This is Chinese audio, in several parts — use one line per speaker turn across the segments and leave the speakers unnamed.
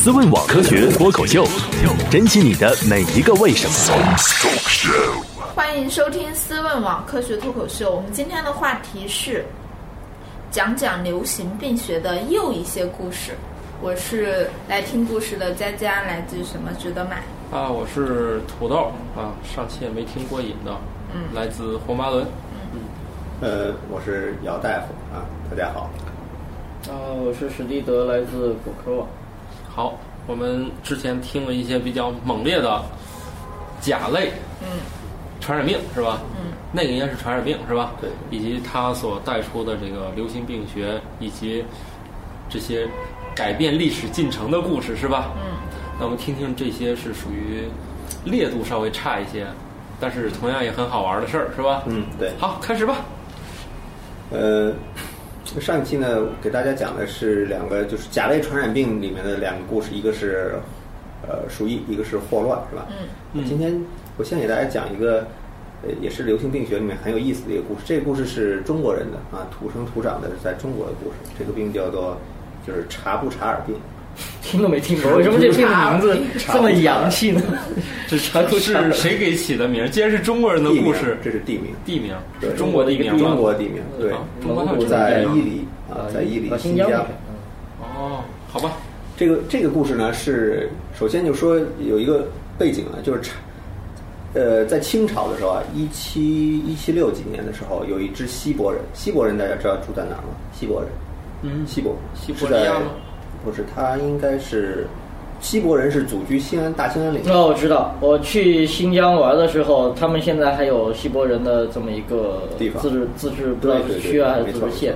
思问网科学脱口秀，珍惜你的每一个为什么。
欢迎收听思问网科学脱口秀。我们今天的话题是讲讲流行病学的又一些故事。我是来听故事的佳佳，来自什么值得买？
啊，我是土豆啊，上期也没听过瘾的，
嗯
来自红巴伦。
呃，我是姚大夫啊，大家好。
啊，我是史蒂德，来自果科网。
好，我们之前听了一些比较猛烈的甲类
嗯
传染病是吧？
嗯，
那个应该是传染病是吧？
对
以及它所带出的这个流行病学以及这些改变历史进程的故事是吧？
嗯，
那我们听听这些是属于烈度稍微差一些，但是同样也很好玩的事儿是吧？
嗯，对。
好，开始吧。
呃，上一期呢，给大家讲的是两个就是甲类传染病里面的两个故事，一个是呃鼠疫，一个是霍乱，是吧？今天我先给大家讲一个，呃，也是流行病学里面很有意思的一个故事。这个故事是中国人的啊，土生土长的在中国的故事。这个病叫做就是查布查尔病。
听都没听过，为什么这 这个名字这么洋气呢？
这 是谁给起的名？既然是中国人的故事，
这是地名，
地名。
对
中国地名吗
中国地名，对，
啊中国还有这个
在伊犁啊，在伊犁
啊
新疆。
哦，好吧，
这个这个故事呢，是首先就说有一个背景啊，就是查，呃，在清朝的时候啊，一七一七六几年的时候，有一支西伯人，西伯人大家知道住在哪儿吗？西伯人，
嗯。
西伯，
西伯
在
利亚吗？
不是，他应该是西伯人是祖居西安大兴安岭。
哦，我知道，我去新疆玩的时候，他们现在还有西伯人的这么一个
地方
自治自治，不知道是区啊还是自治县。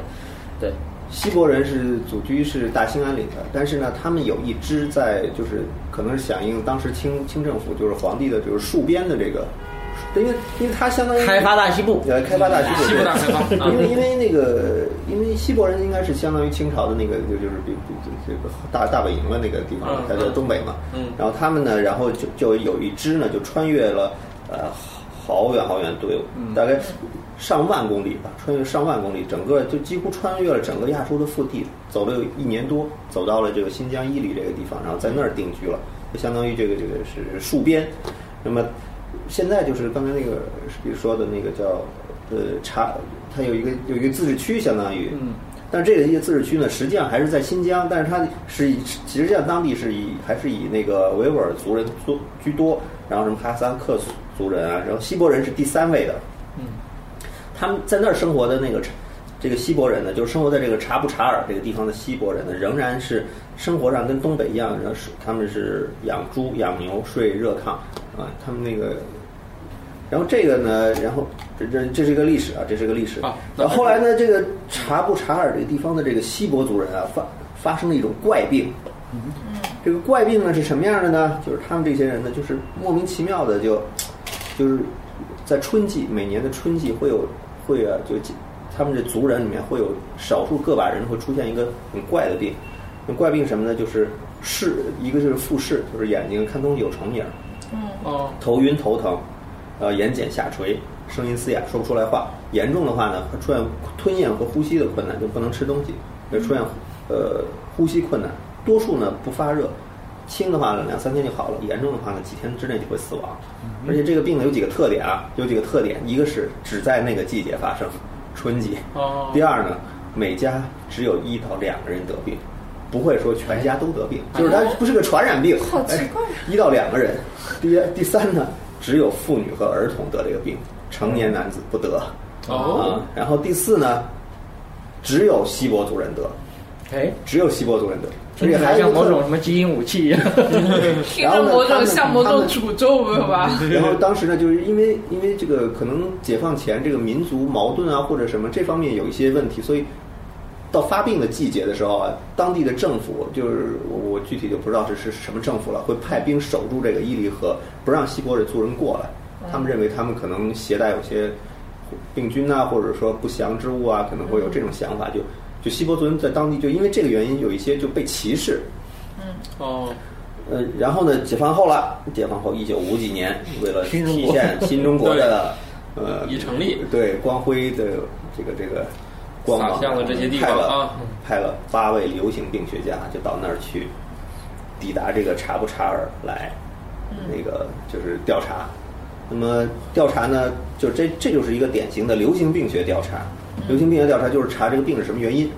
对，
西伯人是祖居是大兴安岭的，但是呢，他们有一支在就是可能是响应当时清清政府就是皇帝的就是戍边的这个，因为因为它相当于
开发大西部。
呃开发大西部，
西部大开发啊
因为因为那个因为西伯人应该是相当于清朝的那个就就是比比这个大大本营的那个地方
嗯，
它在东北嘛，
嗯
然后他们呢，然后就就有一支呢就穿越了呃好远好远的队伍，
嗯
大概上万公里吧，穿越上万公里，整个就几乎穿越了整个亚洲的腹地，走了有一年多，走到了这个新疆伊犁这个地方，然后在那儿定居了，就相当于这个这个是戍边。那么现在就是刚才那个比如说的那个叫呃查，它有一个有一个自治区，相当于，
嗯，
但这个一个自治区呢，实际上还是在新疆，但是它是以实际上当地是以还是以那个维吾尔族人多居多，然后什么哈萨克族人啊，然后锡伯人是第三位的，
嗯，
他们在那儿生活的那个这个锡伯人呢，就是生活在这个察布查尔这个地方的锡伯人呢，仍然是生活上跟东北一样，然后是他们是养猪养牛睡热炕啊，他们那个。然后这个呢，然后这这这是一个历史啊，这是个历史。
啊那
然后后来呢，这个察布查尔这个地方的这个锡伯族人啊，发发生了一种怪病。这个怪病呢是什么样的呢？就是他们这些人呢，就是莫名其妙的就，就是在春季，每年的春季会有会啊，就他们这族人里面会有少数个把人会出现一个很怪的病。那怪病什么呢？就是视，一个就是复视，就是眼睛看东西有重影儿，
嗯
哦，
头晕头疼，呃，眼睑下垂，声音嘶哑，说不出来话。严重的话呢，会出现吞咽和呼吸的困难，就不能吃东西，会出现呃呼吸困难。多数呢不发热，轻的话呢两三天就好了，严重的话呢几天之内就会死亡。而且这个病呢有几个特点啊，有几个特点，一个是只在那个季节发生，春季。
哦，
第二呢，每家只有一到两个人得病，不会说全家都得病，就是它不是个传染病。
好奇怪
哎一到两个人。第第三呢，只有妇女和儿童得这个病，成年男子不得。
哦
啊，然后第四呢，只有锡伯族人得，
哎，
只有锡伯族人得。
所以还像某种什么基因武器 一样。
听着某种像某种诅咒吧？
然后当时呢，就是因为因为这个可能解放前这个民族矛盾啊或者什么这方面有一些问题，所以到发病的季节的时候啊，当地的政府就是我我具体就不知道是是什么政府了，会派兵守住这个伊犁河，不让西伯人族人过来。他们认为他们可能携带有些病菌啊，或者说不祥之物啊，可能会有这种想法，就就西伯族人在当地就因为这个原因有一些就被歧视。
嗯哦，
呃，然后呢，解放后了，解放后一九五几年，为了体现新中国的 呃
已成立
对光辉的这个这个光芒，
洒向了这些地方
派了
啊
派了八位流行病学家就到那儿去抵达这个查布查尔来，那个就是调查。那么调查呢，就这这就是一个典型的流行病学调查。流行病学调查就是查这个病是什么原因。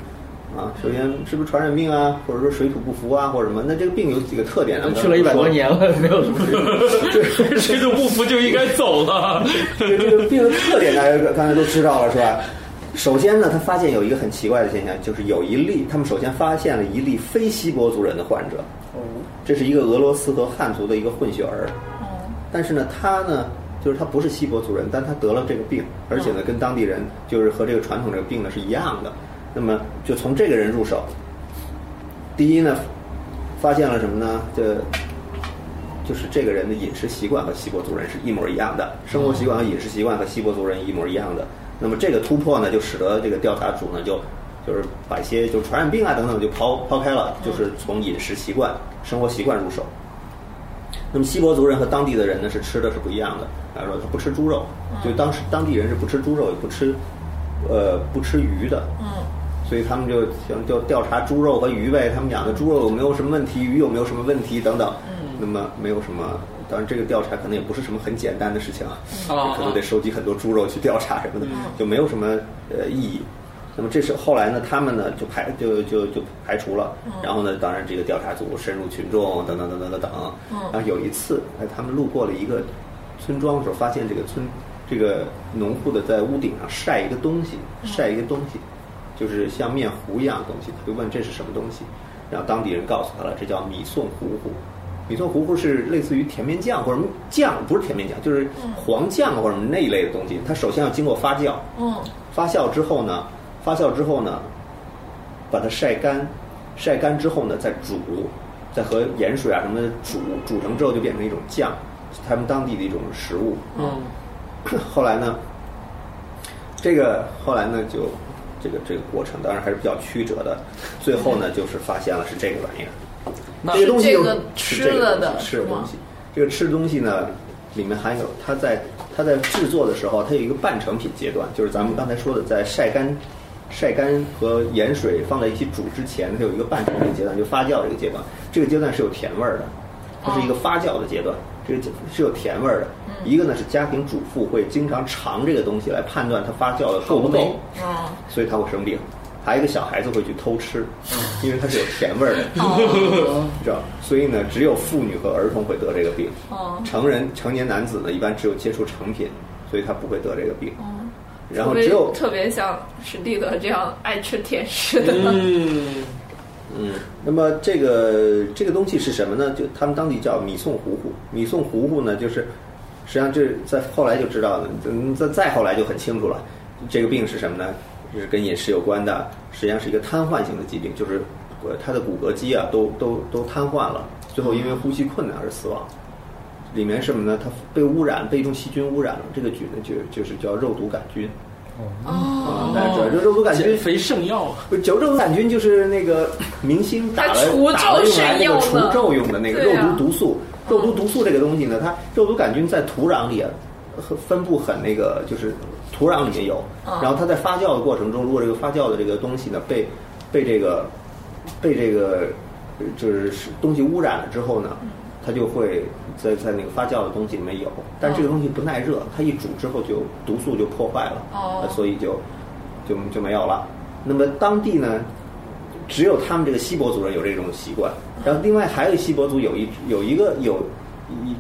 啊，首先是不是传染病啊，或者说水土不服啊，或者什么？那这个病有几个特点呢？
去了一百多年了，没有什么。
水土不服就应该走了。
这个病的特点大家刚才都知道了，是吧？首先呢，他发现有一个很奇怪的现象，就是有一例，他们首先发现了一例非锡伯族人的患者。这是一个俄罗斯和汉族的一个混血儿。但是呢，他呢，就是他不是锡伯族人，但他得了这个病，而且呢，跟当地人就是和这个传统这个病呢是一样的。那么就从这个人入手。第一呢，发现了什么呢？这就是这个人的饮食习惯和锡伯族人是一模一样的，生活习惯和饮食习惯和锡伯族人一模一样的。那么这个突破呢，就使得这个调查组呢，就就是把一些就传染病啊等等就抛抛开了，就是从饮食习惯、生活习惯入手。那么锡伯族人和当地的人呢，是吃的是不一样的。他说他不吃猪肉，就当时当地人是不吃猪肉，也不吃呃不吃鱼的。嗯。所以他们就想就调查猪肉和鱼呗，他们养的猪肉有没有什么问题，鱼有没有什么问题等等。嗯。那么没有什么，当然这个调查可能也不是什么很简单的事情啊，可能得收集很多猪肉去调查什么的，就没有什么呃意义。那么这是后来呢，他们呢就排就就就排除了。然后呢，当然这个调查组深入群众等等等等等等。然后有一次，哎，他们路过了一个村庄的时候，发现这个村这个农户的在屋顶上晒一个东西，晒一个东西。就是像面糊一样的东西，他就问这是什么东西，然后当地人告诉他了，这叫米送糊糊。米蒜糊糊是类似于甜面酱或者酱，不是甜面酱，就是黄酱或者什么那一类的东西。它首先要经过发酵，嗯，发酵之后呢，发酵之后呢，把它晒干，晒干之后呢再煮，再和盐水啊什么的煮，煮成之后就变成一种酱，他们当地的一种食物。嗯，后来呢，这个后来呢就。这个这个过程当然还是比较曲折的，最后呢 就是发现了是这个玩意儿，这个东西
是吃了的
吃的东西，这个吃的东西呢里面含有它在它在制作的时候它有一个半成品阶段，就是咱们刚才说的在晒干晒干和盐水放在一起煮之前，它有一个半成品阶段，就发酵这个阶段，这个阶段是有甜味儿的，它是一个发酵的阶段。这个是有甜味儿的，一个呢是家庭主妇会经常尝这个东西来判断它发酵的够不够，所以它会生病；还有一个小孩子会去偷吃，因为它是有甜味儿的，知道？所以呢，只有妇女和儿童会得这个病，成人成年男子呢一般只有接触成品，所以他不会得这个病。然后只有
特别像史蒂德这样爱吃甜食的。
嗯，那么这个这个东西是什么呢？就他们当地叫米宋糊糊。米宋糊糊呢，就是实际上这在后来就知道了，再再后来就很清楚了。这个病是什么呢？是跟饮食有关的，实际上是一个瘫痪性的疾病，就是呃他的骨骼肌啊都都都瘫痪了，最后因为呼吸困难而死亡。里面什么呢？它被污染，被一种细菌污染了。这个菌呢，就就是叫肉毒杆菌。
哦，
这这肉毒杆菌
肥圣药，
不，就肉毒杆菌就是那个明星打了打了用来那个除皱用的那个肉毒毒素。肉毒毒素这个东西呢，它肉毒杆菌在土壤里啊，分布很那个，就是土壤里面有。然后它在发酵的过程中，如果这个发酵的这个东西呢被被这个被这个就是东西污染了之后呢。它就会在在那个发酵的东西里面有，但是这个东西不耐热，它一煮之后就毒素就破坏了，所以就就就没有了。那么当地呢，只有他们这个锡伯族人有这种习惯，然后另外还有锡伯族有一有一个有，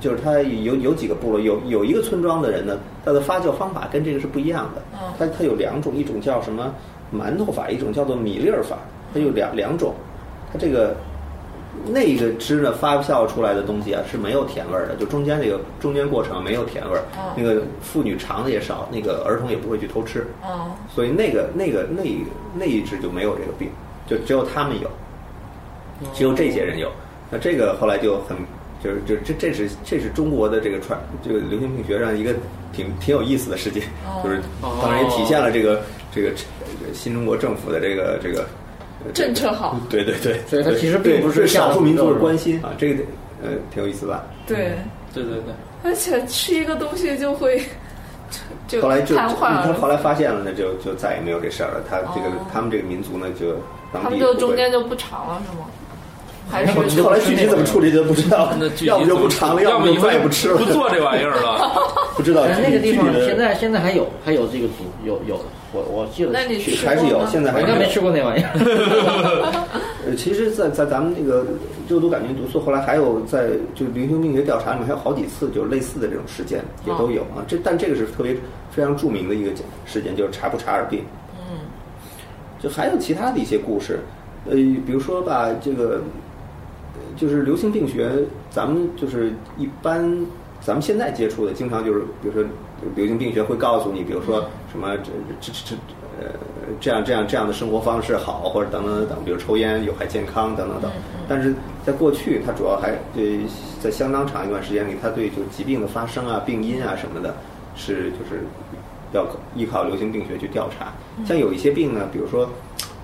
就是他有有几个部落有有一个村庄的人呢，他的发酵方法跟这个是不一样的。它它有两种，一种叫什么馒头法，一种叫做米粒儿法，它有两两种，它这个。那个汁呢发酵出来的东西啊是没有甜味儿的，就中间这个中间过程没有甜味儿。那个妇女尝的也少，那个儿童也不会去偷吃。哦，所以那个那个那那一支就没有这个病，就只有他们有，只有这些人有。那这个后来就很就是就这这是这是中国的这个传这个流行病学上一个挺挺有意思的事件，就是当然也体现了这个这个新中国政府的这个这个。
政策好，
对对对，
所以它其实并不是
少数民族的关心啊，这个呃挺有意思吧？
对
对对对，
而且吃一个东西就会就
后来就
瘫痪
他后来发现了，那就就再也没有这事儿了。他这个他们这个民族呢，就
他们就中间就不长了，是吗？还是
后来具体怎么处理就不知道
那具，体
要不就不尝了，
要
不
以后
再也不吃了，
不做这玩意儿了。
不知道
呃那个地方现在现在还有还有这个组有有，我我记得
那你
还是有，现在还
应该没吃过那玩意儿。
呃，其实在，在咱们这个肉毒杆菌毒素，后来还有在就流行病学调查里面还有好几次就是类似的这种事件也都有啊。这但这个是特别非常著名的一个事件，就是查布查尔病。
嗯，
就还有其他的一些故事，呃，比如说吧，这个呃就是流行病学，咱们就是一般咱们现在接触的，经常就是比如说流行病学会告诉你，比如说什么这这这这呃这样这样这样的生活方式好，或者等等等等，比如抽烟有害健康等等等。但是在过去，它主要还对在相当长一段时间里，它对就疾病的发生啊、病因啊什么的，是就是要依靠流行病学去调查。像有一些病呢，比如说，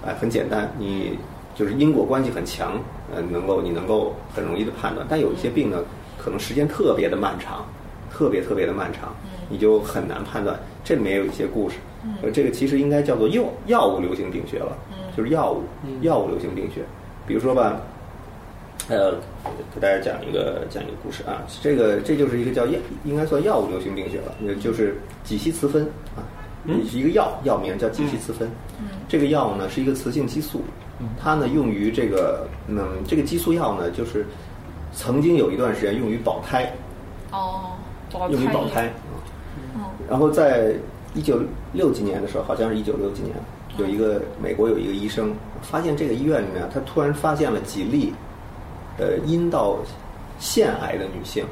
哎，很简单，你就是因果关系很强，呃，能够你能够很容易的判断。但有一些病呢，可能时间特别的漫长，特别特别的漫长，你就很难判断。这里面也有一些故事，呃，这个其实应该叫做药药物流行病学了，就是药物药物流行病学。比如说吧，呃，给大家讲一个讲一个故事啊，这个这就是一个叫药，应该算药物流行病学了，就是几烯雌酚啊，是一个药，药名叫己烯雌酚。这个药呢是一个雌性激素，它呢用于这个，嗯，这个激素药呢就是曾经有一段时间用于保胎，
哦，保
用于保胎。
嗯
然后在一九六几年的时候，好像是一九六几年，有一个美国有一个医生发现这个医院里面，他突然发现了几例，呃，阴道腺癌的女性。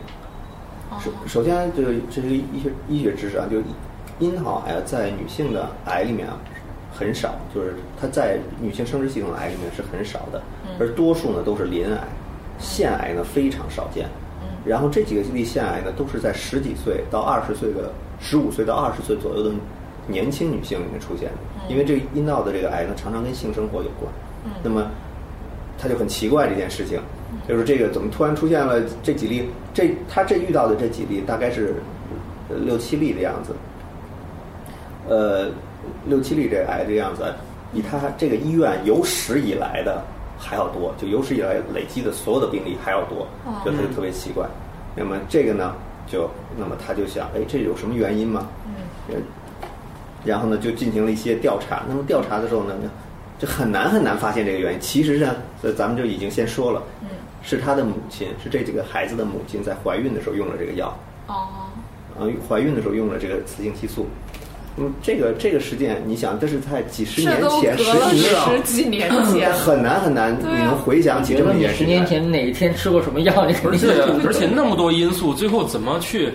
首首先，这个这是医学医学知识啊，就是阴道癌啊在女性的癌里面啊很少，就是它在女性生殖系统癌里面是很少的，而多数呢都是鳞癌，腺癌呢非常少见。然后这几个例腺癌呢，都是在十几岁到二十岁的十五岁到二十岁左右的年轻女性里面出现的，因为这个阴道的这个癌呢，常常跟性生活有关。那么他就很奇怪这件事情，就是这个怎么突然出现了这几例？这他这遇到的这几例大概是呃六七例的样子，呃，六七例这癌这样子，比他这个医院有史以来的还要多，就有史以来累积的所有的病例还要多，就他就特别奇怪。那么这个呢，就那么他就想，哎，这有什么原因吗？嗯，然后呢就进行了一些调查。那么调查的时候呢，就很难很难发现这个原因。其实呢，呃咱们就已经先说了，嗯，是他的母亲，是这几个孩子的母亲在怀孕的时候用了这个药。
哦，
啊，怀孕的时候用了这个雌性激素。嗯，这个这个事件，你想，这是在几十年前、十几年
十几年前
很难很难，你能回想起这么
觉得你
一件事。
十年前哪一天吃过什么药，你肯
而且而且那么多因素，最后怎么去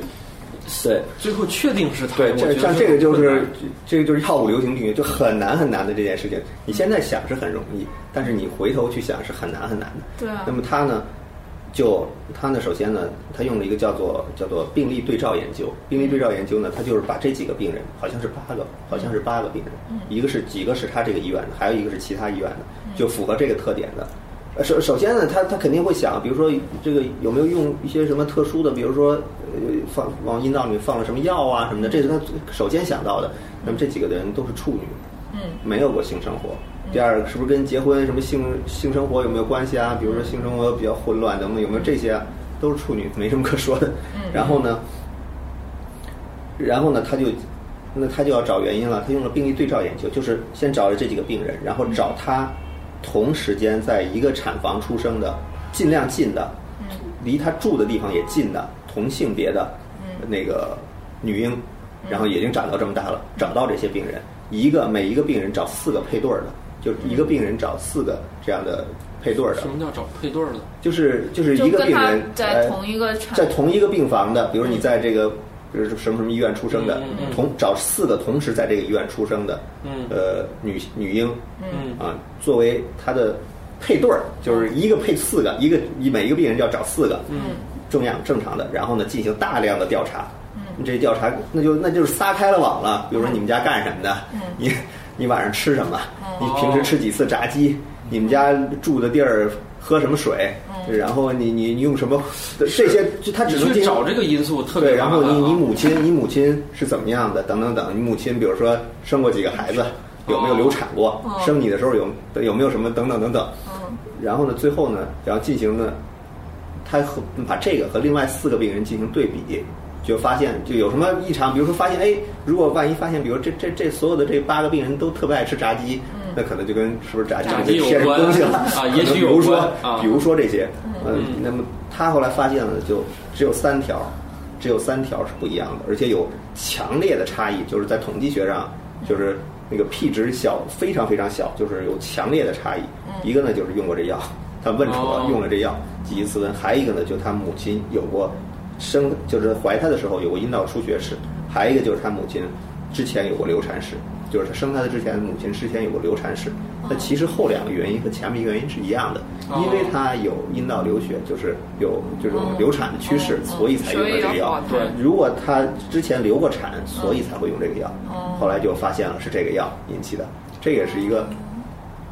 对
最后确定是他？
对，
我觉得
这像这个就是这个就是药物流行病学，就很难很难的这件事情。你现在想是很容易，但是你回头去想是很难很难的。
对啊
那么他呢，就他呢，首先呢，他用了一个叫做叫做病例对照研究。病例对照研究呢，他就是把这几个病人，好像是八个，好像是八个病人，一个是几个是他这个医院的，还有一个是其他医院的，就符合这个特点的。呃首首先呢，他他肯定会想，比如说这个有没有用一些什么特殊的，比如说呃放往阴道里放了什么药啊什么的，这是他首先想到的。那么这几个人都是处女，
嗯，
没有过性生活。第二个是不是跟结婚什么性性生活有没有关系啊？比如说性生活比较混乱等等，有没有这些啊？都是处女，没什么可说的。然后呢，然后呢，他就那他就要找原因了。他用了病例对照研究，就是先找了这几个病人，然后找他同时间在一个产房出生的，尽量近的，离他住的地方也近的同性别的那个女婴，然后已经长到这么大了，找到这些病人，一个每一个病人找四个配对儿的，就一个病人找四个这样的配对儿的。
什，么叫找配对儿的？
就是就是一个病人
在
呃
同一个产
在同一个病房的，比如你在这个，比如说什么什么医院出生的，
嗯嗯嗯。
同找四个同时在这个医院出生的，
嗯。
呃，女女婴，
嗯。
啊，作为他的配对儿，就是一个配四个，一个一每一个病人就要找四个，
嗯，
正样正常的，然后呢进行大量的调查，嗯，这调查那就那就是撒开了网了，比如说你们家干什么的，嗯，你你晚上吃什么，你平时吃几次炸鸡，你们家住的地儿喝什么水，然后你你你用什么，这些就他只能
去找这个因素特别
对，然后你你母亲，你母亲是怎么样的？等等等，你母亲比如说生过几个孩子，有没有流产过？
哦
生你的时候有有没有什么等等等等。然后呢，最后呢，然后进行呢，他和把这个和另外四个病人进行对比，就发现就有什么异常，比如说发现哎，如果万一发现，比如这这这所有的这八个病人都特别爱吃炸鸡，那可能就跟是不是炸鸡
有关。
东西了
啊也许有
比如说
啊。
比如说这些，呃
嗯，
那么他后来发现了，就只有三条，只有三条是不一样的，而且有强烈的差异，就是在统计学上，就是那个 p 值小，非常非常小，就是有强烈的差异。一个呢就是用过这药，他问出了
哦。
用了这药吉伊斯温，还有一个呢就他母亲有过生，就是怀他的时候有过阴道出血史，还有一个就是他母亲之前有过流产史。就是他生他的之前，母亲之前有过流产史。那其实后两个原因和前面一个原因是一样的，
哦
因为他有阴道流血，就是有这种流产的趋势，
嗯
所以才用了这个药。
对
如果他之前流过产，所以才会用这个药。
哦
后来就发现了是这个药引起的，这也是一个，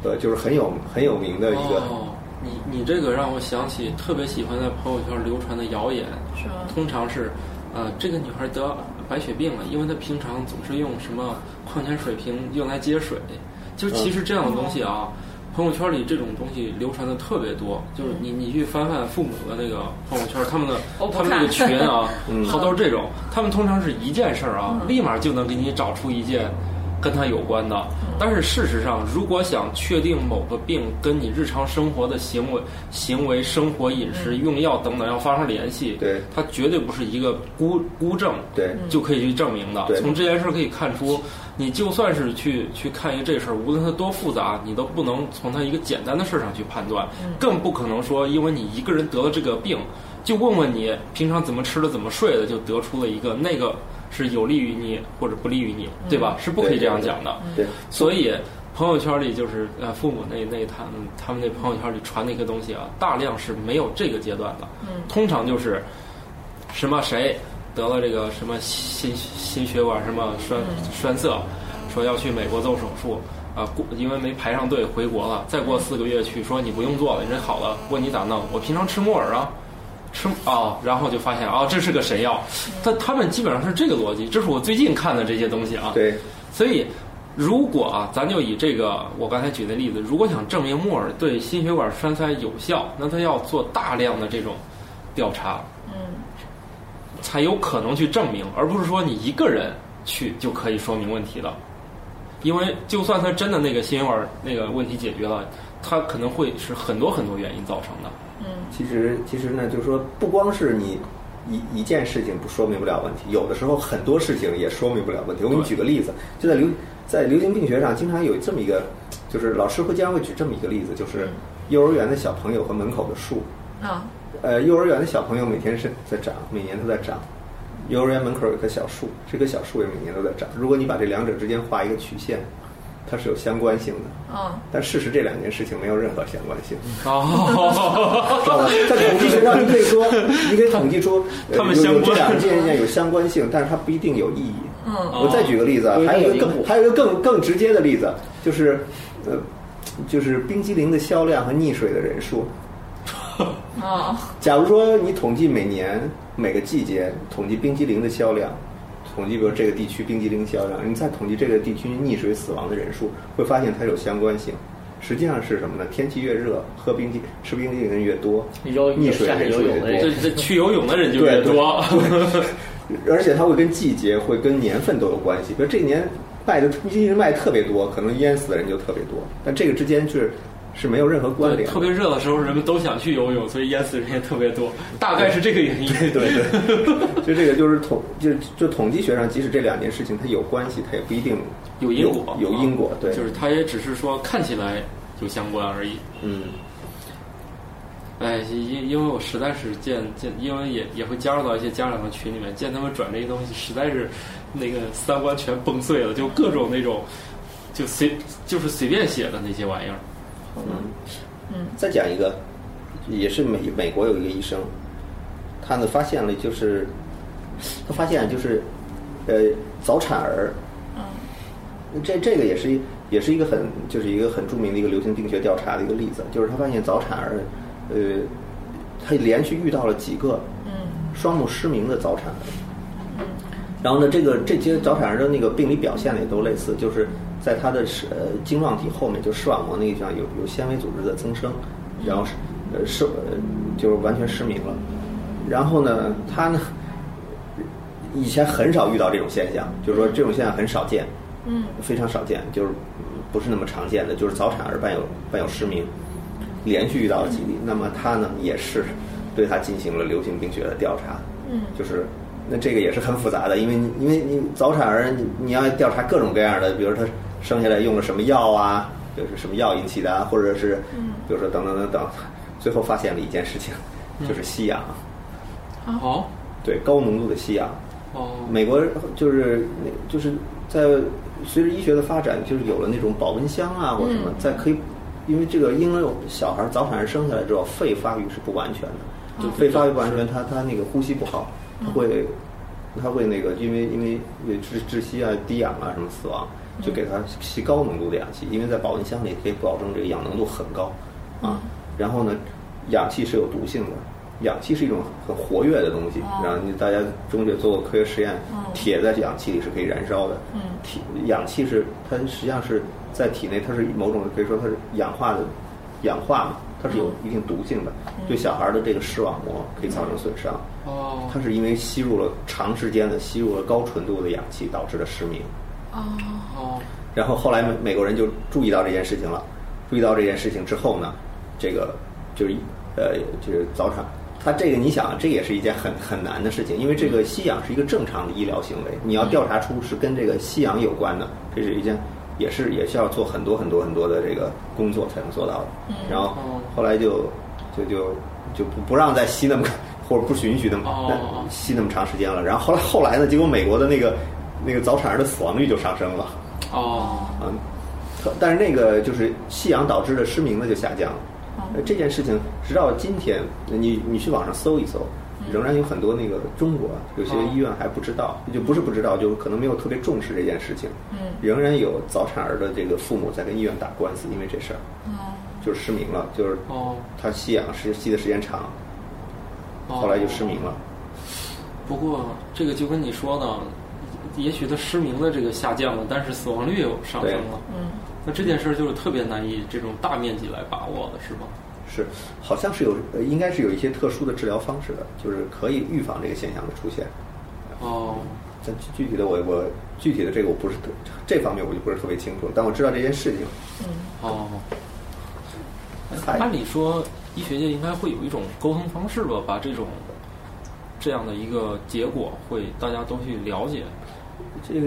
呃，就是很有很有名的一个。
哦，你你这个让我想起特别喜欢在朋友圈流传的谣言，
是吗？
通常是，呃，这个女孩得白血病了，因为她平常总是用什么矿泉水瓶用来接水，就其实这样的东西啊。朋友圈里这种东西流传的特别多，就是你你去翻翻父母的那个朋友圈，他们的 他们那个群啊
嗯，
好多是这种，他们通常是一件事儿啊，立马就能给你找出一件跟它有关的。但是事实上，如果想确定某个病跟你日常生活的行为、行为、生活、饮食、用药等等要发生联系，
对。
它绝对不是一个孤孤证
对。
就可以去证明的。从这件事可以看出，你就算是去去看一个这事儿，无论它多复杂，你都不能从它一个简单的事儿上去判断，更不可能说因为你一个人得了这个病，就问问你平常怎么吃的、怎么睡的，就得出了一个那个是有利于你或者不利于你，对吧？是不可以这样讲的。
对，
所以朋友圈里就是呃父母那那他们他们那朋友圈里传的一个东西啊，大量是没有这个阶段的，
嗯
通常就是什么谁得了这个什么心心血管什么栓栓塞，说要去美国做手术。啊，过因为没排上队回国了，再过四个月去说你不用做了，你这好了，问你咋弄？我平常吃木耳啊，吃啊、然后就发现啊、这是个神药，他他们基本上是这个逻辑，这是我最近看的这些东西啊。
对，
所以，如果啊，咱就以这个我刚才举的例子，如果想证明木耳对心血管栓塞有效，那他要做大量的这种调查，
嗯
才有可能去证明，而不是说你一个人去就可以说明问题的。因为就算他真的那个心血管那个问题解决了，他可能会是很多很多原因造成的。
嗯
其实其实呢，就是说，不光是你一一件事情不说明不了问题，有的时候很多事情也说明不了问题。我给你举个例子，就在流在流行病学上，经常有这么一个，就是老师会经常会举这么一个例子，就是幼儿园的小朋友和门口的树。
啊
呃，幼儿园的小朋友每天是在长，每年都在长。幼儿园门口有棵小树，这棵小树也每年都在长。如果你把这两者之间画一个曲线，它是有相关性的。
嗯
但事实这两件事情没有任何相关性。
哦，
知道吧？在统计学上，你可以说，你可以统计出有有
相关
这两件件有相关性，但是它不一定有意义。
嗯
我再举个例子啊还有一个更还有一个更更直接的例子，就是呃，就是冰激凌的销量和溺水的人数。
哦
假如说你统计每年每个季节统计冰激凌的销量，统计比如这个地区冰激凌销量，你再统计这个地区溺水死亡的人数，会发现它有相关性。实际上是什么呢？天气越热，喝冰激吃冰激凌的人越多，溺水的人数越多。
这这 去游泳的人就越多。
而且它会跟季节、会跟年份都有关系。比如这一年卖的冰激凌卖特别多，可能淹死的人就特别多，但这个之间是是没有任何关，联。
特别热的时候，人们都想去游泳，所以淹死人也特别多，大概是这个原因。
对对，就这个就是统就就统计学上，即使这两件事情它有关系，它也不一定
有因果，
有因果。对，
就是它也只是说看起来有相关而已。
嗯。
哎，因因为我实在是见见，因为也也会加入到一些家长的群里面，见他们转这些东西，实在是那个三观全崩碎了，就各种那种就随就是随便写的那些玩意儿。
嗯。
嗯再讲一个，也是美美国有一个医生，他呢发现了，就是他发现就是呃早产儿，
嗯。
这这个也是一也是一个很就是一个很著名的一个流行病学调查的一个例子，就是他发现早产儿，呃，他连续遇到了几个
嗯。
双目失明的早产儿。然后呢，这个这些早产儿的那个病理表现呢也都类似，就是在他的视呃晶状体后面，就视网膜那个地方有有纤维组织的增生，然后是呃失呃就是完全失明了。然后呢，他呢以前很少遇到这种现象，就是说这种现象很少见，
嗯
非常少见，就是不是那么常见的，就是早产儿伴有伴有失明，连续遇到了几例。那么他呢也是对他进行了流行病学的调查，
嗯
就是那这个也是很复杂的，因为因为你早产儿你你要调查各种各样的，比如他生下来用了什么药啊，就是什么药引起的啊，或者是
嗯
比如说等等等等，最后发现了一件事情，就是吸氧，
哦。
对高浓度的吸氧。
哦，
美国就是那就是在随着医学的发展，就是有了那种保温箱啊或者什么，
嗯
在可以，因为这个婴儿小孩早产儿生下来之后，肺发育是不完全的，就肺发育不完全，他他那个呼吸不好，他会他会那个因为因为因为窒窒息啊、低氧啊什么死亡，就给它吸高浓度的氧气，因为在保温箱里可以保证这个氧浓度很高啊。然后呢，氧气是有毒性的。氧气是一种很活跃的东西，
哦
然后你大家中学做过科学实验
嗯，
铁在氧气里是可以燃烧的。
嗯
体氧气是它实际上是在体内，它是某种可以说它是氧化的氧化嘛，它是有一定毒性的，对小孩的这个视网膜可以造成损伤。
哦
它是因为吸入了长时间的吸入了高纯度的氧气导致的失明。
哦。
哦
然后后来美美国人就注意到这件事情了，注意到这件事情之后呢，这个就是呃就是早产，他这个你想，这也是一件很很难的事情，因为这个吸氧是一个正常的医疗行为，你要调查出是跟这个吸氧有关的，这是一件也是也需要做很多很多很多的这个工作才能做到的。然后后来就就就就不不让再吸那么 或者不允许那么、
哦。
吸那么长时间了。然后后来后来呢，结果美国的那个那个早产儿的死亡率就上升了。
哦
嗯，特但是那个就是吸氧导致的失明呢就下降了。呃这件事情直到今天，你你去网上搜一搜，仍然有很多那个中国有些医院还不知道，就不是不知道，就可能没有特别重视这件事情。
嗯
仍然有早产儿的这个父母在跟医院打官司，因为这事儿，
哦
就是失明了，就是
哦
他吸氧是吸的时间长，
哦
后来就失明了。
不过这个就跟你说的，也许他失明的这个下降了，但是死亡率又上升了。
嗯
那这件事儿就是特别难以这种大面积来把握的，是吗？
是，好像是有，呃应该是有一些特殊的治疗方式的，就是可以预防这个现象的出现。
哦
但具具体的我我具体的这个我不是特这方面我就不是特别清楚，但我知道这件事情。
嗯
哦，按理说医学界应该会有一种沟通方式吧，把这种这样的一个结果会大家都去了解。
这个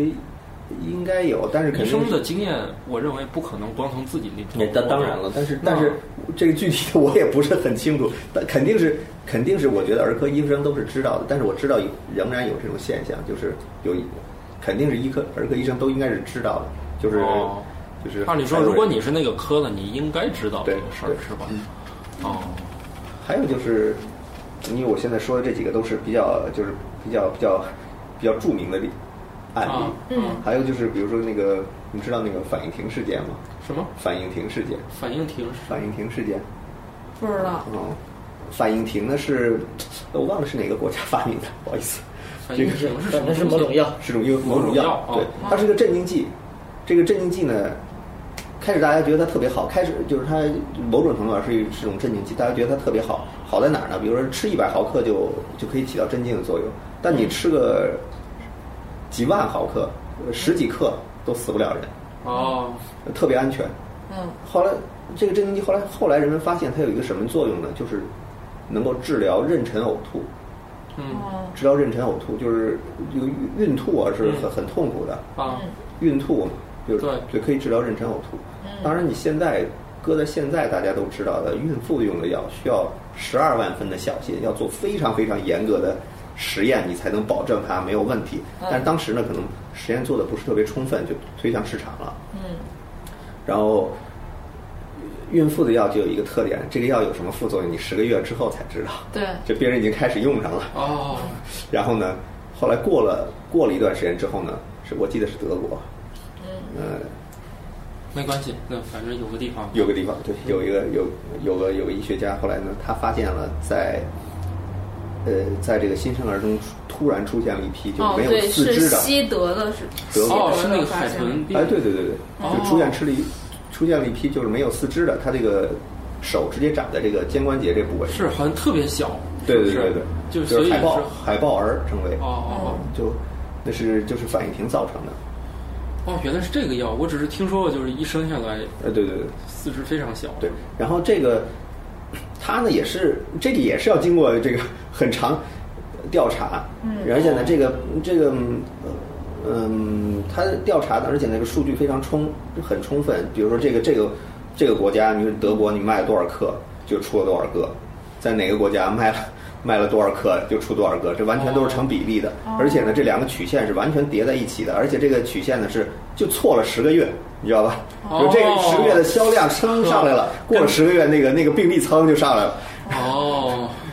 应该有，但是肯
医生的经验，我认为不可能光从自己临
也
床。
当当然了，但是但是这个具体的我也不是很清楚，但肯定是肯定是我觉得儿科医生都是知道的，但是我知道有仍然有这种现象，就是有肯定是医科儿科医生都应该是知道的，就是、
哦
就是
按理说，如果你是那个科的，你应该知道这
对
个事儿，是吧？
嗯
哦
还有就是，因为我现在说的这几个都是比较就是比较比较比较著名的例案例。
啊
嗯。
还有就是，比如说那个，你知道那个反应停事件吗？
什么？
反应停事件，
反应停是
反应停事件。
不知道。
哦，反应停呢是，我忘了是哪个国家发明的，不好意思。
反应停是什么？
反正是某种药，
是种药某种
某种药
药，对。
哦，
它是个镇静剂。这个镇静剂呢，开始大家觉得它特别好，开始就是它某种程度上是一是种镇静剂，大家觉得它特别好。好在哪儿呢？比如说吃一百毫克就就可以起到镇静的作用，但你吃个几万毫克、呃十几克都死不了人，
哦
特别安全。
嗯
后来这个镇静剂后来后来人们发现它有一个什么作用呢？就是能够治疗妊娠呕吐。
嗯
哦
治疗妊娠呕吐就是这个孕孕吐啊是很
嗯
很痛苦的，
啊
孕吐嘛，就是
对
就可以治疗妊娠呕吐。
嗯
当然，你现在搁在现在大家都知道的，孕妇用的药需要十二万分的小心，要做非常非常严格的实验，你才能保证它没有问题。
嗯
但是当时呢，可能实验做的不是特别充分，就推向市场了。
嗯
然后，孕妇的药就有一个特点，这个药有什么副作用，你十个月之后才知道。
对
就病人已经开始用上了。
哦
然后呢，后来过了过了一段时间之后呢，是我记得是德国，
嗯
呃，
没关系，那反正有个地方
有个地方对，有一个有有个有个医学家，后来呢，他发现了在呃在这个新生儿中突然出现了一批就没有四肢的，
西德的是
德国
哦，是那个
发现
海豚病
哎，对对对对，
哦
就出现吃了一出现了一批就是没有四肢的，他这个手直接长在这个肩关节这部位。
是好像特别小，
对对对对，
就
就是海豹
是
海豹儿称为，
哦哦
就那是就是反应停造成的。
哦，原来是这个药，我只是听说过，就是一生下来
呃，对对对
四肢非常小，
对。然后这个它呢也是这个也是要经过这个很长调查，嗯，而且呢这个这个嗯嗯，它调查的，而且那个数据非常充很充分。比如说这个这个这个国家，你说德国你卖了多少克就出了多少个，在哪个国家卖了 卖了多少克就出多少个，这完全都是成比例的。而且呢，这两个曲线是完全叠在一起的，而且这个曲线呢是就错了十个月，你知道吧？
哦。
就这个十个月的销量升上来了，过了十个月那个那个病例仓就上来了。
哦，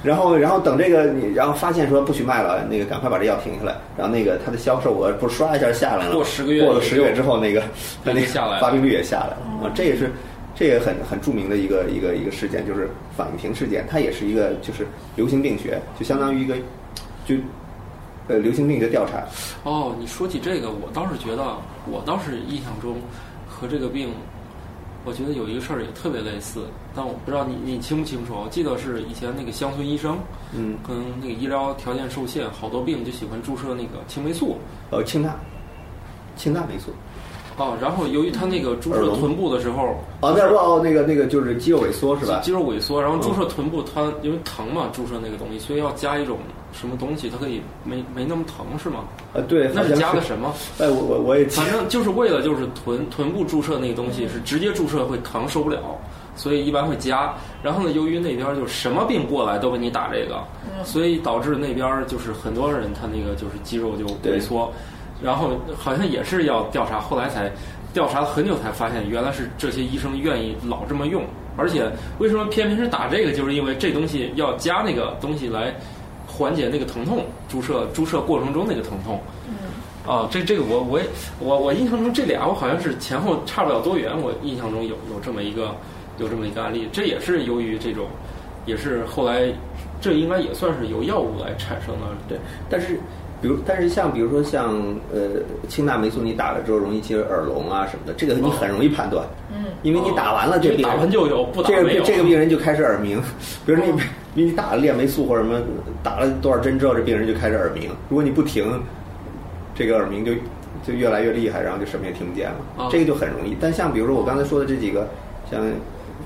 然后，然后等这个你，然后发现说不许卖了，那个赶快把这药停下来。然后那个它的销售额不是唰一下下来了，
过10个月
过了十个月之后，那个它那个
下来
发病率也下来了啊，这也是这也很很著名的一个一个一个事件，就是反应停事件。它也是一个就是流行病学，就相当于一个就呃流行病学调查。
哦，你说起这个，我倒是觉得，我倒是印象中和这个病，我觉得有一个事儿也特别类似，但我不知道你你清不清楚？我记得是以前那个乡村医生，
嗯，
可能那个医疗条件受限，好多病就喜欢注射那个青霉素。
呃，氢钠，氢钠霉素。
哦，然后由于他那个注射臀部的时候，
哦，那不哦，那个那个就是肌肉萎缩是吧？
肌肉萎缩，然后注射臀部，它因为疼嘛，注射那个东西，所以要加一种什么东西，它可以没没那么疼，是吗？
呃，对，
那是加的什么？
哎，我我我也记
反正就是为了就是臀臀部注射那个东西是直接注射会疼受不了，所以一般会加。然后呢，由于那边就什么病过来都给你打这个，所以导致那边就是很多人他那个就是肌肉就萎缩，然后好像也是要调查，后来才调查了很久才发现原来是这些医生愿意老这么用，而且为什么偏偏是打这个，就是因为这东西要加那个东西来缓解那个疼痛，注射注射过程中那个疼痛。啊，这这个我我也我我印象中这俩我好像是前后差不了多远，我印象中有有这么一个有这么一个案例，这也是由于这种，也是后来这应该也算是由药物来产生的，
对，但是比如，但是像比如说像呃氢钠霉素，你打了之后容易起耳聋啊什么的，这个你很容易判断，
嗯，
因为你打完了这病
打完就有，不打
这个
没有。
这个病人就开始耳鸣，比如说你你打了链霉素或者什么，打了多少针之后，这病人就开始耳鸣。如果你不停，这个耳鸣就就越来越厉害，然后就什么也听不见了。
啊
这个就很容易。但像比如说我刚才说的这几个，像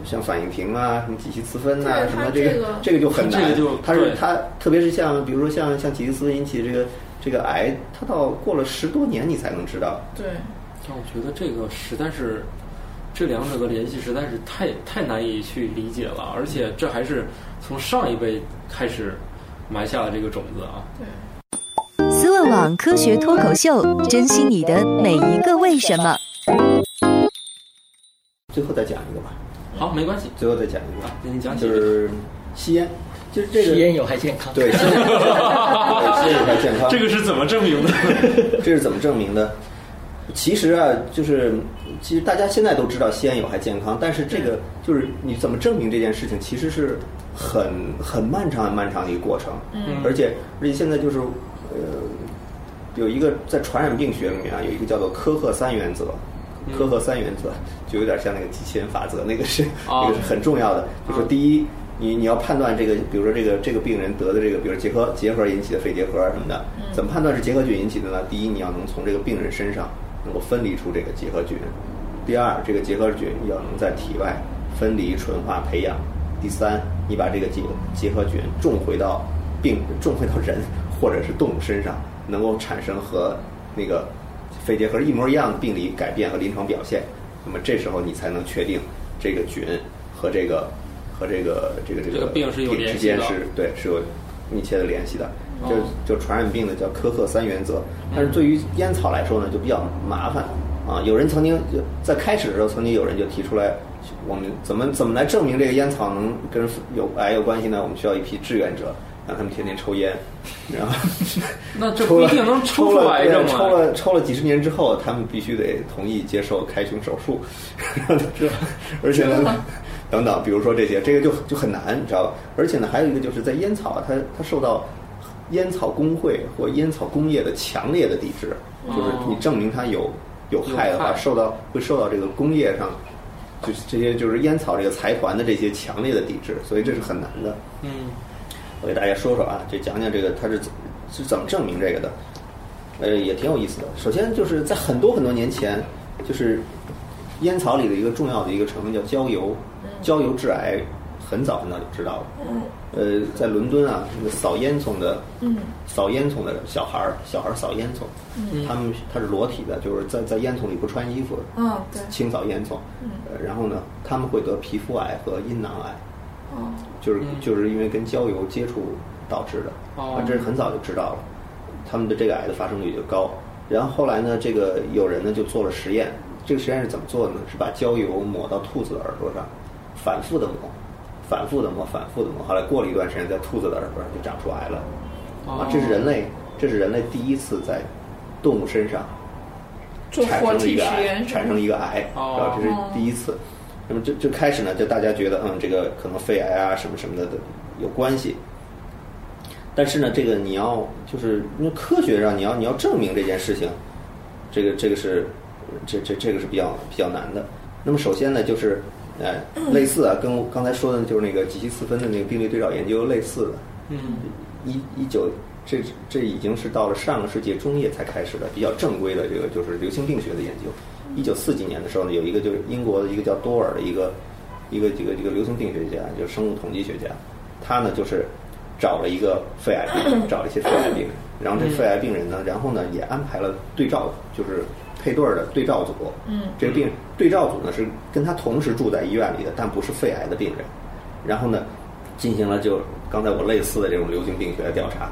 像反应停啊，什么体系词分呐、
对
什么这个
这个
这个就很难。
这个就
它是
对
它，特别是像比如说像像体系词分引起的这个这个癌，它到过了十多年你才能知道。
对，
但我觉得这个实在是这两者的联系实在是太太难以去理解了，而且这还是从上一辈开始埋下了这个种子啊。
对思问网科学脱口秀，珍惜你的每一个为什么。
最后再讲一个吧，
好，没关系，
最后再讲一个，
那你讲几个？
就是吸烟，就是这个
吸烟有害健康。
对，对吸烟有害健康。
这个是怎么证明的？
这是怎么证明的？其实啊，就是其实大家现在都知道吸烟有害健康，但是这个就是你怎么证明这件事情，其实是很很漫长很漫长的一个过程。
嗯
而且而且现在就是呃，有一个在传染病学里面啊，有一个叫做科赫三原则。科赫三原则就有点像那个机器人法则，那个是、
哦
那个是很重要的。就是第一，你你要判断这个，比如说这个这个病人得的这个，比如结核结核引起的肺结核什么的，怎么判断是结核菌引起的呢？第一，你要能从这个病人身上能够分离出这个结核菌；第二，这个结核菌要能在体外分离、纯化、培养；第三，你把这个结结核菌种回到病种回到人或者是动物身上，能够产生和那个肺结核一模一样的病理改变和临床表现。那么这时候你才能确定这个菌和这个和这个这个这个
这个病是有
之间是对是有密切的联系的。
哦
就就传染病的叫科赫三原则，但是对于烟草来说呢，就比较麻烦啊。有人曾经就在开始的时候，曾经有人就提出来，我们怎么怎么来证明这个烟草能跟有癌有关系呢？我们需要一批志愿者，让他们天天抽烟，然后
那这
抽了
不一定能抽出
了抽了抽了几十年之后，他们必须得同意接受开胸手术，而且呢，等等，比如说这些，这个就就很难，你知道吧？而且呢，还有一个就是在烟草啊，它它受到烟草工会或烟草工业的强烈的抵制，就是你证明它有有害的话，受到会受到这个工业上就是这些就是烟草这个财团的这些强烈的抵制，所以这是很难的。
嗯。
我给大家说说啊，就讲讲这个它是怎是怎么证明这个的，呃，也挺有意思的。首先就是在很多很多年前，就是烟草里的一个重要的一个成分叫焦油，焦油致癌，很早很早就知道了。呃，在伦敦啊，那个扫烟囱的，
嗯。
扫烟囱的小孩儿，小孩儿扫烟囱，他们他是裸体的，就是在在烟囱里不穿衣服的，清扫烟囱，
嗯。
呃，然后呢，他们会得皮肤癌和阴囊癌。
哦。
就是
嗯。
就是因为跟焦油接触导致的，
哦。
啊，这是很早就知道了，他们的这个癌的发生率就高。然后后来呢，这个有人呢就做了实验，这个实验是怎么做的呢？是把焦油抹到兔子的耳朵上，反复的抹，反复的抹，反复的抹。后来过了一段时间，在兔子的耳朵上就长出癌了。啊，这是人类，这是人类第一次在动物身上产生了一个癌，产生了一个癌，
哦？
这是第一次。那么就就开始呢，就大家觉得，嗯，这个可能肺癌啊什么什么的的有关系。但是呢，这个你要就是因为科学上你要你要证明这件事情，这个这个是这这这个是比较比较难的。那么首先呢，就是呃类似啊，跟我刚才说的就是那个几期四分的那个病例对照研究类似的。
嗯
一一九，这这已经是到了上个世纪中叶才开始的比较正规的这个就是流行病学的研究。一九四几年的时候呢，有一个就是英国的一个叫多尔的一个一个这个这个流行病学家，就是生物统计学家，他呢就是找了一个肺癌病人，找了一些肺癌病人，然后这肺癌病人呢，然后呢也安排了对照，就是配对儿的对照组。
嗯
这个病对照组呢是跟他同时住在医院里的，但不是肺癌的病人。然后呢，进行了就刚才我类似的这种流行病学的调查，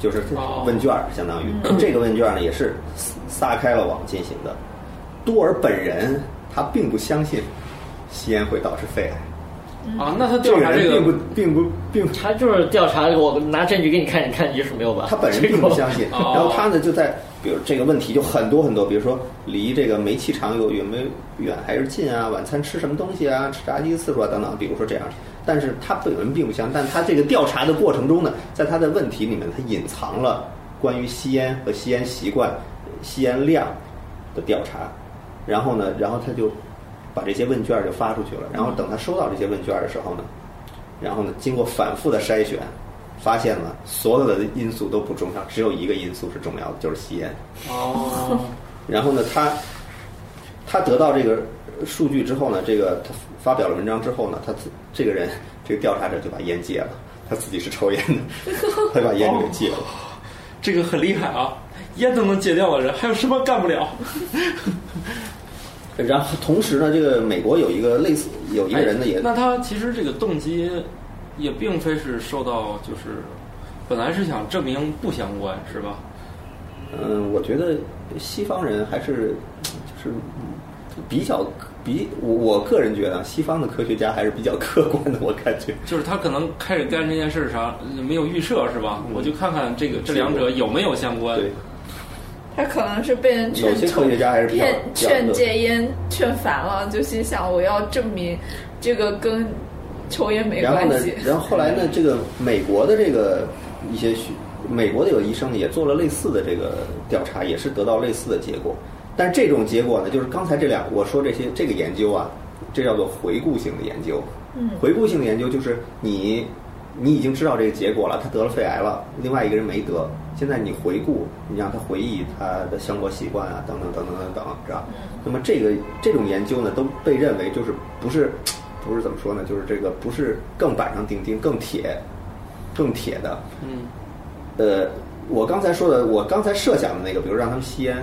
就是
哦
问卷儿，相当于、这个问卷呢也是撒开了网进行的。多尔本人他并不相信吸烟会导致肺癌，
啊，那他调查这个
人并不并不并
他就是调查我拿证据给你看，你看你就是没有吧？
他本人并不相信。
哦
然后他呢就在，比如这个问题就很多很多，比如说离这个煤气厂有有没有远还是近啊？晚餐吃什么东西啊？吃炸鸡次数啊等等，比如说这样。但是他本人并不相信，但他这个调查的过程中呢，在他的问题里面，他隐藏了关于吸烟和吸烟习惯、吸烟量的调查。然后呢，然后他就把这些问卷就发出去了。然后等他收到这些问卷的时候呢，然后呢，经过反复的筛选，发现了所有的因素都不重要，只有一个因素是重要的，就是吸烟。
哦，
然后呢，他他得到这个数据之后呢，这个他发表了文章之后呢，他自这个人这个调查者就把烟戒了，他自己是抽烟的，他把烟给戒了。
这个很厉害啊！烟都能戒掉的人，还有什么干不了？
然后同时呢，这个美国有一个类似有一个人呢也
哎那他其实这个动机也并非是受到，就是本来是想证明不相关，是吧？
嗯，我觉得西方人还是就是比较比我我个人觉得啊西方的科学家还是比较客观的，我感觉。
就是他可能开始干这件事上没有预设，是吧？我就看看这个这两者有没有相关。
对，
他可能是被人劝
有些科学家还是
骗劝戒烟劝烦了，就心想我要证明这个跟抽烟没
然后呢
关系。，
然后后来呢，这个美国的这个一些学美国的有医生呢也做了类似的这个调查，也是得到类似的结果。但是这种结果呢，就是刚才这两我说这些这个研究啊，这叫做回顾性的研究。
嗯
回顾性的研究就是你你已经知道这个结果了，他得了肺癌了，另外一个人没得。现在你回顾，你让他回忆他的生活习惯啊，等等等等等等，是吧？那么这个这种研究呢，都被认为就是不是不是怎么说呢？就是这个不是更板上钉钉、更铁、更铁的。
嗯，
呃，我刚才说的，我刚才设想的那个，比如让他们吸烟，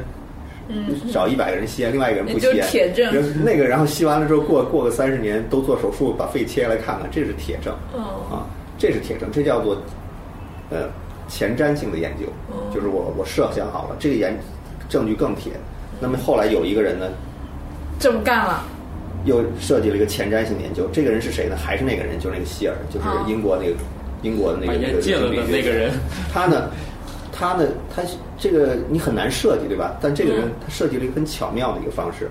嗯，
找一百个人吸烟，另外一个人不吸烟，
就是铁证
那个然后吸完了之后，过过个三十年都做手术把肺切下来看看，这是铁证
哦
啊，这是铁证，这叫做呃前瞻性的研究，
嗯
就是我我设想好了，这个研证据更铁。那么后来有一个人呢，
这么干了，
又设计了一个前瞻性研究，这个人是谁呢？还是那个人，就是那个希尔，就是
哦
英国那个英国的那个那个
那个人。
他呢，他呢，他这个你很难设计，对吧？但这个人
嗯
他设计了一个很巧妙的一个方式。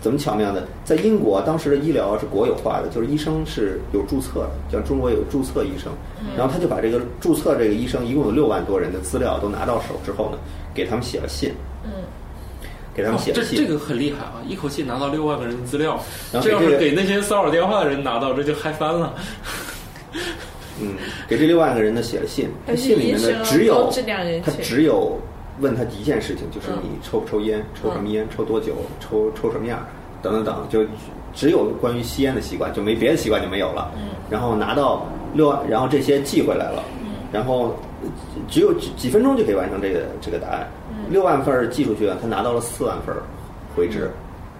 怎么巧妙呢？在英国，当时的医疗是国有化的，就是医生是有注册的，像中国有注册医生。然后他就把这个注册这个医生，一共有六万多人的资料都拿到手之后呢，给他们写了信。
嗯
给他们写。
这这个很厉害啊！一口气拿到六万个人的资料，
然后
这要是
给
那些骚扰电话的人拿到，这就嗨翻了。
嗯，给这六万个人呢写了信，
但
信里面呢只有他只有问他一件事情，就是
嗯
你抽不抽烟，抽什么烟，抽多久，抽抽什么样，等等等，就只有关于吸烟的习惯，就没别的习惯就没有了。
嗯
然后拿到六万，然后这些寄回来了，然后呃只有几几分钟就可以完成这个这个答案。六万份儿寄出去了，他拿到了四万份回执，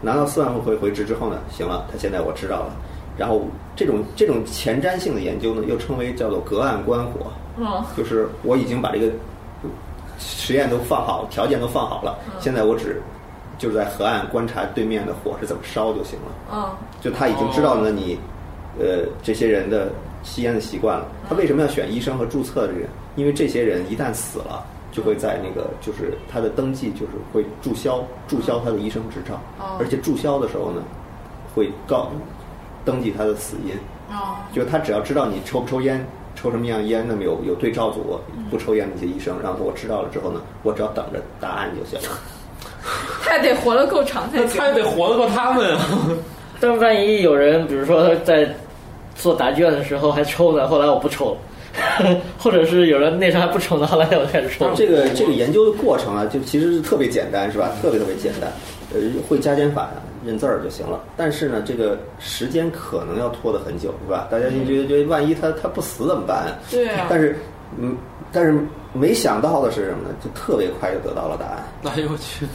拿到四万份回回执之后呢，行了，他现在我知道了。然后这种这种前瞻性的研究呢，又称为叫做隔岸观火，
嗯
就是我已经把这个实验都放好，条件都放好了，现在我只就是在河岸观察对面的火是怎么烧就行了。
嗯
就他已经知道了你，呃，这些人的吸烟的习惯了。他为什么要选医生和注册的人？因为这些人一旦死了，就会在那个就是他的登记就是会注销注销他的医生执照，
哦
而且注销的时候呢，会告登记他的死因。
哦
就是他只要知道你抽不抽烟，抽什么样烟，那么有有对照组不抽烟的一些医生，然后我知道了之后呢，我只要等着答案就行了。
他也得活得够长才行。
他也得活得过他们啊！
但万一有人，比如说在做答卷的时候还抽呢，后来我不抽，或者是有人那时候还不抽呢，后来我开始抽。
这个这个研究的过程啊，就其实是特别简单，是吧？特别特别简单，呃，会加减法认字儿就行了。但是呢，这个时间可能要拖得很久，是吧？大家就觉得，觉得万一他他不死怎么办？
对啊
但是，嗯，但是没想到的是什么呢？就特别快就得到了答案。
哎呦我去！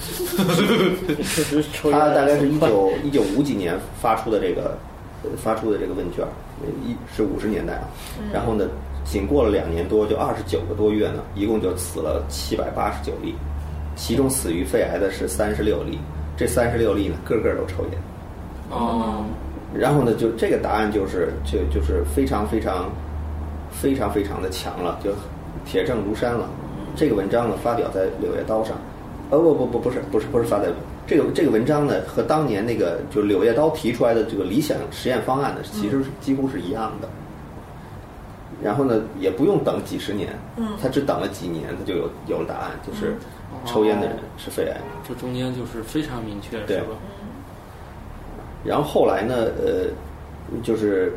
确实
他大概是一九一九五几年发出的这个呃发出的这个问卷，呃一是五十年代啊。然后呢，仅过了两年多，就二十九个多月呢，一共就死了七百八十九例，其中死于肺癌的是三十六例。这三十六例呢，个个都抽烟。
哦，
然后呢，就这个答案就是就就是非常非常非常非常的强了，就铁证如山了。这个文章呢发表在《柳叶刀》上，呃不不不不是不是不是发在这个这个文章呢和当年那个就《柳叶刀》提出来的这个理想实验方案呢其实是几乎是一样的。然后呢，也不用等几十年，
嗯
他只等了几年，他就有有了答案，就是抽烟的人是肺癌。
这中间就是非常明确，
对
是吧？
然后后来呢，呃，就是，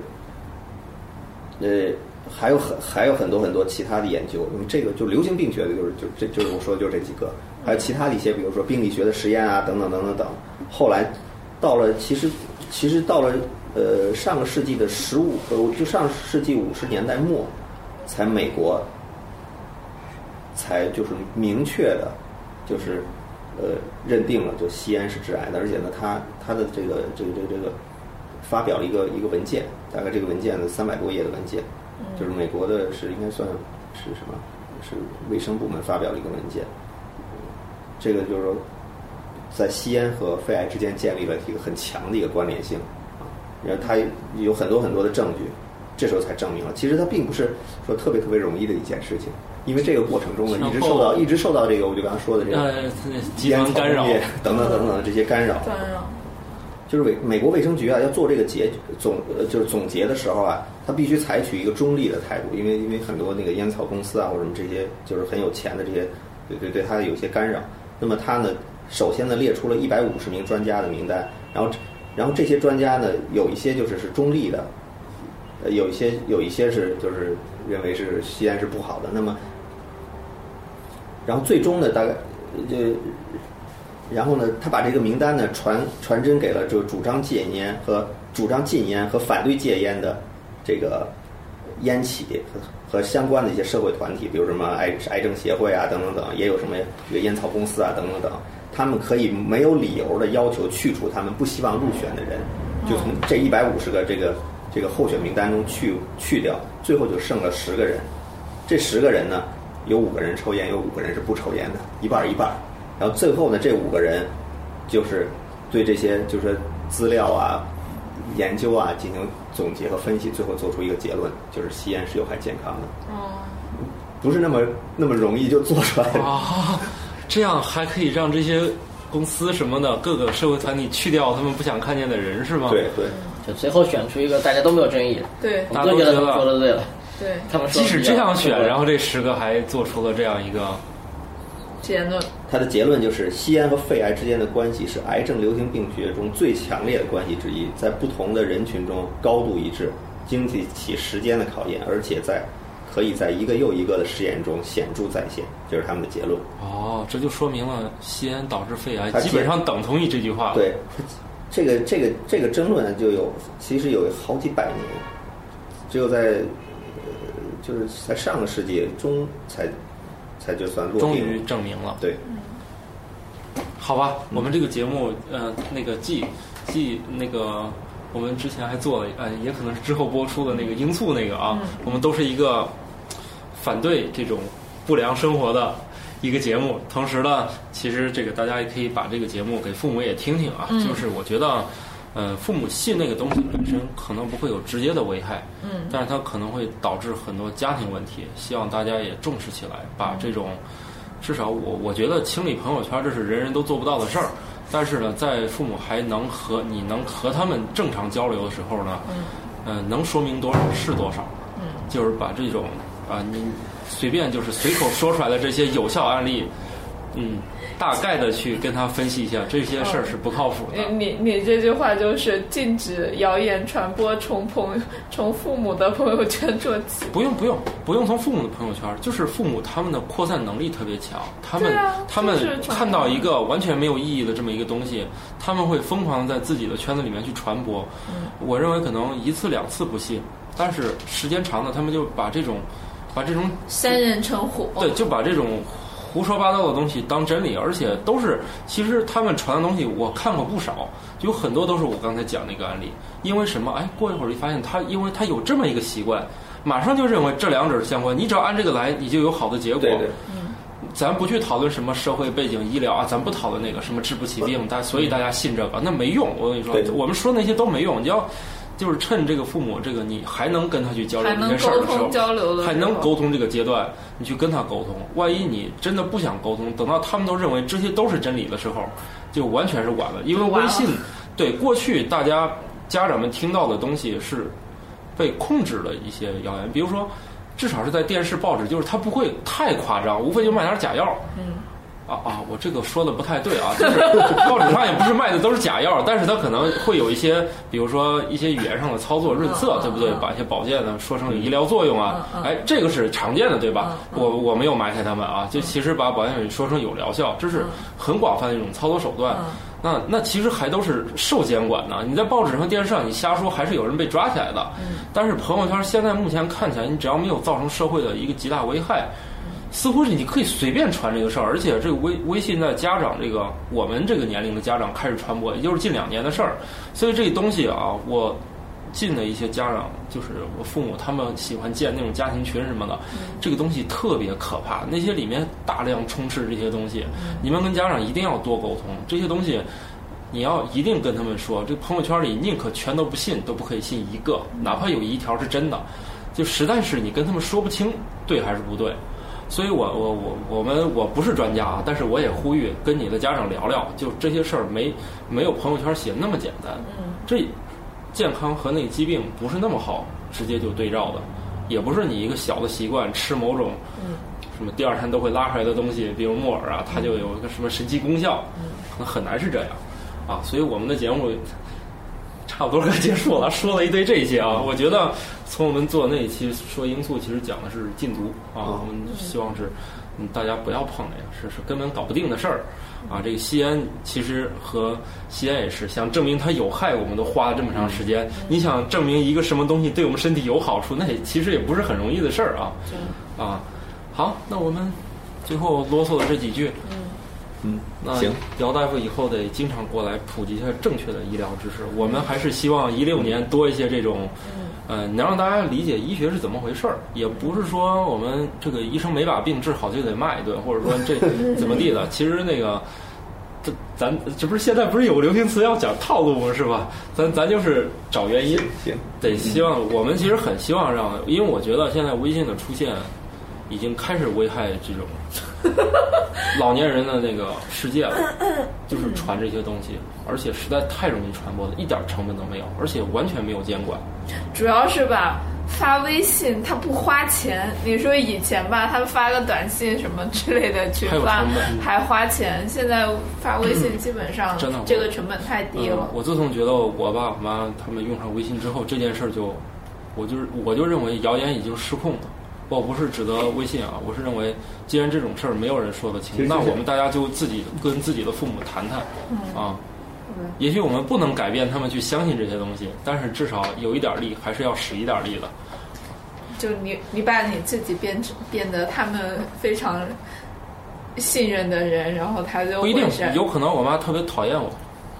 呃，还有很还有很多很多其他的研究。那么这个就流行病学的，就是就这就是我说的就是这几个，还有其他的一些，比如说病理学的实验啊，等等等等等。后来到了其实其实到了呃上个世纪的十五呃就上世纪五十年代末，才美国才就是明确的，就是呃认定了就吸烟是致癌的，而且呢，他他的这个这个这个这个发表了一个一个文件，大概这个文件呢三百多页的文件，就是美国的是应该算是什么？是卫生部门发表了一个文件，这个就是说在吸烟和肺癌之间建立了一个很强的一个关联性啊，然后他有很多很多的证据，这时候才证明了，其实他并不是说特别特别容易的一件事情，因为这个过程中呢，一直受到一直受到这个我就刚刚说的这个烟草
房干扰
工业等等等等的这些干扰，
干扰。
就是美美国卫生局啊，要做这个结总呃就是总结的时候啊，他必须采取一个中立的态度，因为因为很多那个烟草公司啊或者什么这些就是很有钱的这些，对对对他有一些干扰。那么他呢，首先呢列出了一百五十名专家的名单，然后然后这些专家呢有一些就是是中立的，呃有一些有一些是就是认为是吸烟是不好的。那么然后最终呢大概呃然后呢，他把这个名单呢传传真给了就主张戒烟和主张禁烟和反对戒烟的这个烟企和和相关的一些社会团体，比如什么癌癌症协会啊等等等，也有什么这个烟草公司啊等等等，他们可以没有理由的要求去除他们不希望入选的人，就从这一百五十个这个这个候选名单中去去掉，最后就剩了十个人。这十个人呢，有五个人抽烟，有五个人是不抽烟的，一半儿一半儿。然后最后呢，这五个人就是对这些就是资料啊、研究啊进行总结和分析，最后做出一个结论，就是吸烟是有害健康的，
哦，
不是那么那么容易就做出来的。
啊，这样还可以让这些公司什么的各个社会团体去掉他们不想看见的人是吗？
对对，
就最后选出一个大家都没有争议的，
对
我们都觉得他们说的对了。
对，
他们说
即使这样选，然
后
后这十个还做出了这样一个，
结论。
他的结论就是，吸烟和肺癌之间的关系是癌症流行病学中最强烈的关系之一，在不同的人群中高度一致，经得起时间的考验，而且在可以在一个又一个的实验中显著再现，这是他们的结论。
哦，这就说明了吸烟导致肺癌基本上等同于这句话。
对，这个这个这个争论就有其实有好几百年，只有在呃就是在上个世纪中才才就算落
终于。证明了。
对，
好吧，我们这个节目，呃，那个既既那个，我们之前还做了，呃，也可能是之后播出的那个罂粟那个啊，我们都是一个反对这种不良生活的一个节目。同时呢，其实这个大家也可以把这个节目给父母也听听啊，就是我觉得。呃，父母信那个东西本身可能不会有直接的危害，
嗯，
但是它可能会导致很多家庭问题。希望大家也重视起来，把这种至少我我觉得清理朋友圈这是人人都做不到的事儿，但是呢，在父母还能和你能和他们正常交流的时候呢，嗯，呃，能说明多少是多少，
嗯，
就是把这种啊，你随便就是随口说出来的这些有效案例，嗯，大概的去跟他分析一下，这些事儿是不靠谱的。
你你你这句话就是禁止谣言传播，从朋从父母的朋友圈做起。
不用不用不用从父母的朋友圈，就是父母他们的扩散能力特别强，他们、
啊
他们看到一个完全没有意义的这么一个东西，他们会疯狂地在自己的圈子里面去传播。
嗯
我认为可能一次两次不信，但是时间长了，他们就把这种把这种
三人成虎，
对，就把这种胡说八道的东西当真理，而且都是其实他们传的东西，我看过不少，有很多都是我刚才讲那个案例。因为什么？哎，过一会儿就发现他，因为他有这么一个习惯，马上就认为这两者是相关。你只要按这个来，你就有好的结果。
对对，
咱不去讨论什么社会背景、医疗啊，咱不讨论那个什么治不起病，但所以大家信这个，那没用。我跟你说，我们说那些都没用。你要就是趁这个父母这个你还能跟他去交流这些事儿的时候
沟通，交流的
还能沟通这个阶段，你去跟他沟通。万一你真的不想沟通，等到他们都认为这些都是真理的时候，就完全是晚了。因为微信，对过去大家家长们听到的东西是被控制了一些谣言，比如说，至少是在电视、报纸，就是他不会太夸张，无非就卖点假药。
嗯。
啊啊！我这个说的不太对啊，就是 报纸上也不是卖的都是假药，但是它可能会有一些，比如说一些语言上的操作润色，
嗯
对不对？
嗯
把一些保健呢说成有医疗作用啊，哎，这个是常见的，对吧？我我没有埋汰他们啊，就其实把保健品说成有疗效，这是很广泛的一种操作手段。
嗯
那那其实还都是受监管的，你在报纸上电视上你瞎说，还是有人被抓起来的。
嗯
但是朋友圈现在目前看起来，你只要没有造成社会的一个极大危害，似乎是你可以随便传这个事儿，而且这个微微信在家长这个我们这个年龄的家长开始传播，也就是近两年的事儿。所以这东西啊，我近的一些家长，就是我父母，他们喜欢建那种家庭群什么的，这个东西特别可怕。那些里面大量充斥这些东西，你们跟家长一定要多沟通这些东西。你要一定跟他们说，这朋友圈里宁可全都不信，都不可以信一个，哪怕有一条是真的，就实在是你跟他们说不清对还是不对。所以我我我我们我不是专家啊，但是我也呼吁跟你的家长聊聊，就这些事儿没没有朋友圈写那么简单。这健康和那个疾病不是那么好直接就对照的，也不是你一个小的习惯吃某种什么第二天都会拉出来的东西，比如木耳啊，它就有一个什么神奇功效，可能很难是这样啊。所以我们的节目差不多该结束了，说了一堆这些啊。我觉得从我们做那一期说罂粟，其实讲的是禁毒啊，我们希望是嗯大家不要碰这个，是是根本搞不定的事儿啊。这个吸烟其实和吸烟也是，想证明它有害，我们都花了这么长时间。你想证明一个什么东西对我们身体有好处，那也其实也不是很容易的事儿啊啊。好，那我们最后啰嗦的这几句。
嗯，
那
行，
姚大夫以后得经常过来普及一下正确的医疗知识。我们还是希望一六年多一些这种，呃，能让大家理解医学是怎么回事儿，也不是说我们这个医生没把病治好就得骂一顿，或者说这 怎么地的。其实那个，这咱这不是现在不是有个流行词要讲套路吗？是吧？咱咱就是找原因，
行，
得希望我们其实很希望让，因为我觉得现在微信的出现已经开始危害这种 老年人的那个世界了，就是传这些东西，而且实在太容易传播了，一点成本都没有，而且完全没有监管。
主要是吧，发微信他不花钱，你说以前吧，他发个短信什么之类的去发还花钱，现在发微信基本上
真的
这个成本太低了
嗯。我自从觉得我爸我妈他们用上微信之后，这件事儿就，我就是我就认为谣言已经失控了。我不是指责微信啊，我是认为，既然这种事儿没有人说得清那我们大家就自己跟自己的父母谈谈，啊，也许我们不能改变他们去相信这些东西，但是至少有一点力还是要使一点力的。
就你你把你自己变成变得他们非常信任的人，然后他就
不一定，有可能我妈特别讨厌我，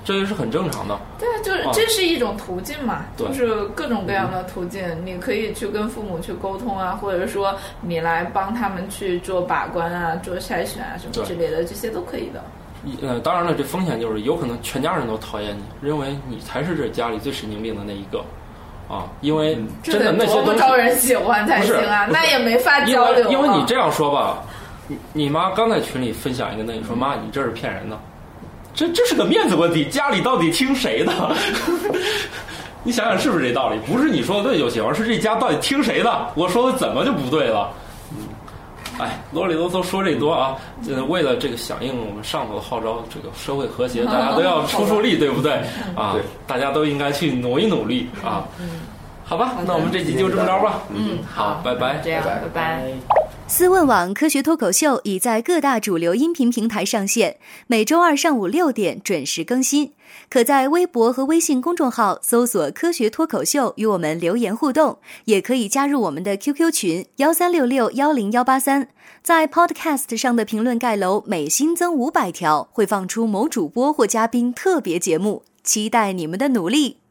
这也是很正常的。
对啊，就是
啊
这是一种途径嘛，
对
就是各种各样的途径，你可以去跟父母去沟通啊，或者说你来帮他们去做把关啊、做筛选啊什么之类的，这些都可以的。
一呃，当然了，这风险就是有可能全家人都讨厌你，认为你才是这家里最神经病的那一个，啊，因为真的
多
那些东西，
么招人喜欢才
不是
行啊！那也没法交流、啊。
为因为你这样说吧，你你妈刚在群里分享一个那你说妈，你这是骗人的，这这是个面子问题，家里到底听谁的？你想想是不是这道理？不是你说的对就行，而是这家到底听谁的？我说的怎么就不对了？哎，啰里啰嗦说这多啊！呃，为了这个响应我们上头的号召，这个社会和谐，大家都要出出力，对不对？啊，大家都应该去努一努力啊！好吧，那我们这集就这么着吧。
嗯，
好拜拜
这样，
拜拜
拜拜。
思问网科学脱口秀已在各大主流音频平台上线，每周二上午六点准时更新。可在微博和微信公众号搜索“科学脱口秀”与我们留言互动，也可以加入我们的 QQ 群幺三六六幺零幺八三。在 Podcast 上的评论盖楼每新增五百条，会放出某主播或嘉宾特别节目，期待你们的努力。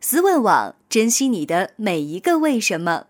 思问网，珍惜你的每一个为什么。